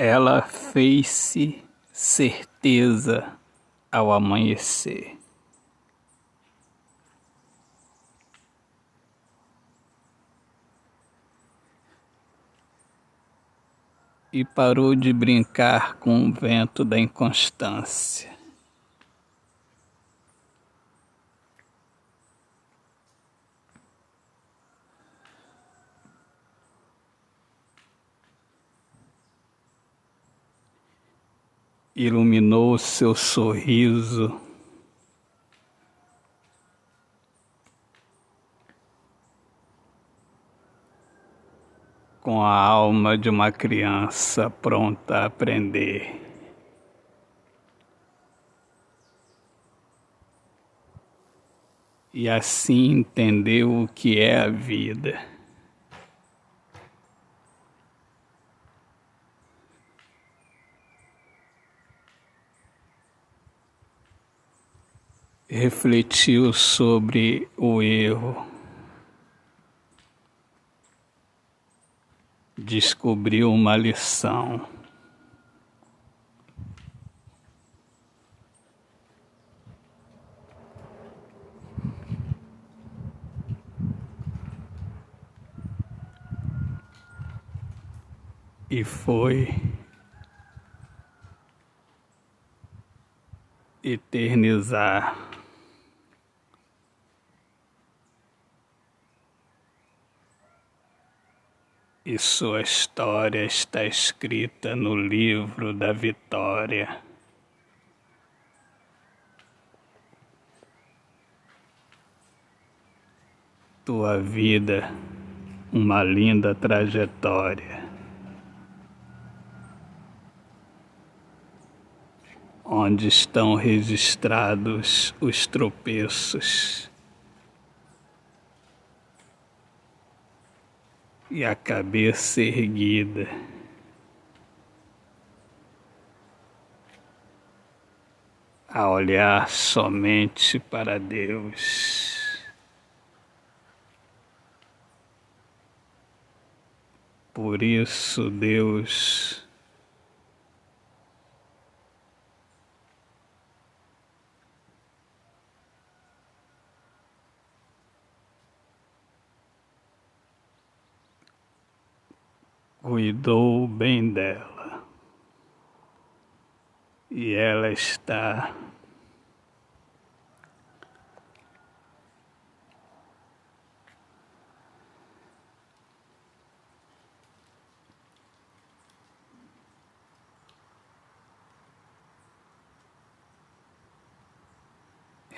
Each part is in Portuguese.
Ela fez-se certeza ao amanhecer. E parou de brincar com o vento da inconstância. Iluminou seu sorriso. Com a alma de uma criança pronta a aprender. E assim entendeu o que é a vida. Refletiu sobre o erro, descobriu uma lição. E foi eternizar e sua história está escrita no livro da vitória. Tua vida, uma linda trajetória. Onde estão registrados os tropeços e a cabeça erguida. A olhar somente para Deus. Por isso, Deus cuidou bem dela. E ela está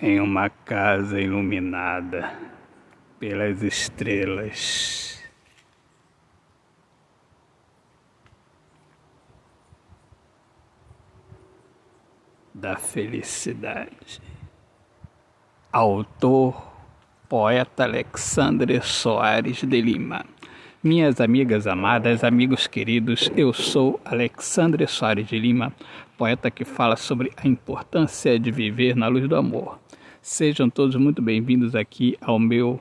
em uma casa iluminada pelas estrelas. Da felicidade. Autor, poeta Alexandre Soares de Lima. Minhas amigas amadas, amigos queridos, eu sou Alexandre Soares de Lima, poeta que fala sobre a importância de viver na luz do amor. Sejam todos muito bem-vindos aqui ao meu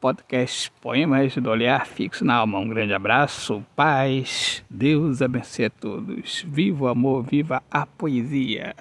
podcast Poemas do Olhar Fixo na Alma. Um grande abraço, paz, Deus abençoe a todos. Viva o amor, viva a poesia.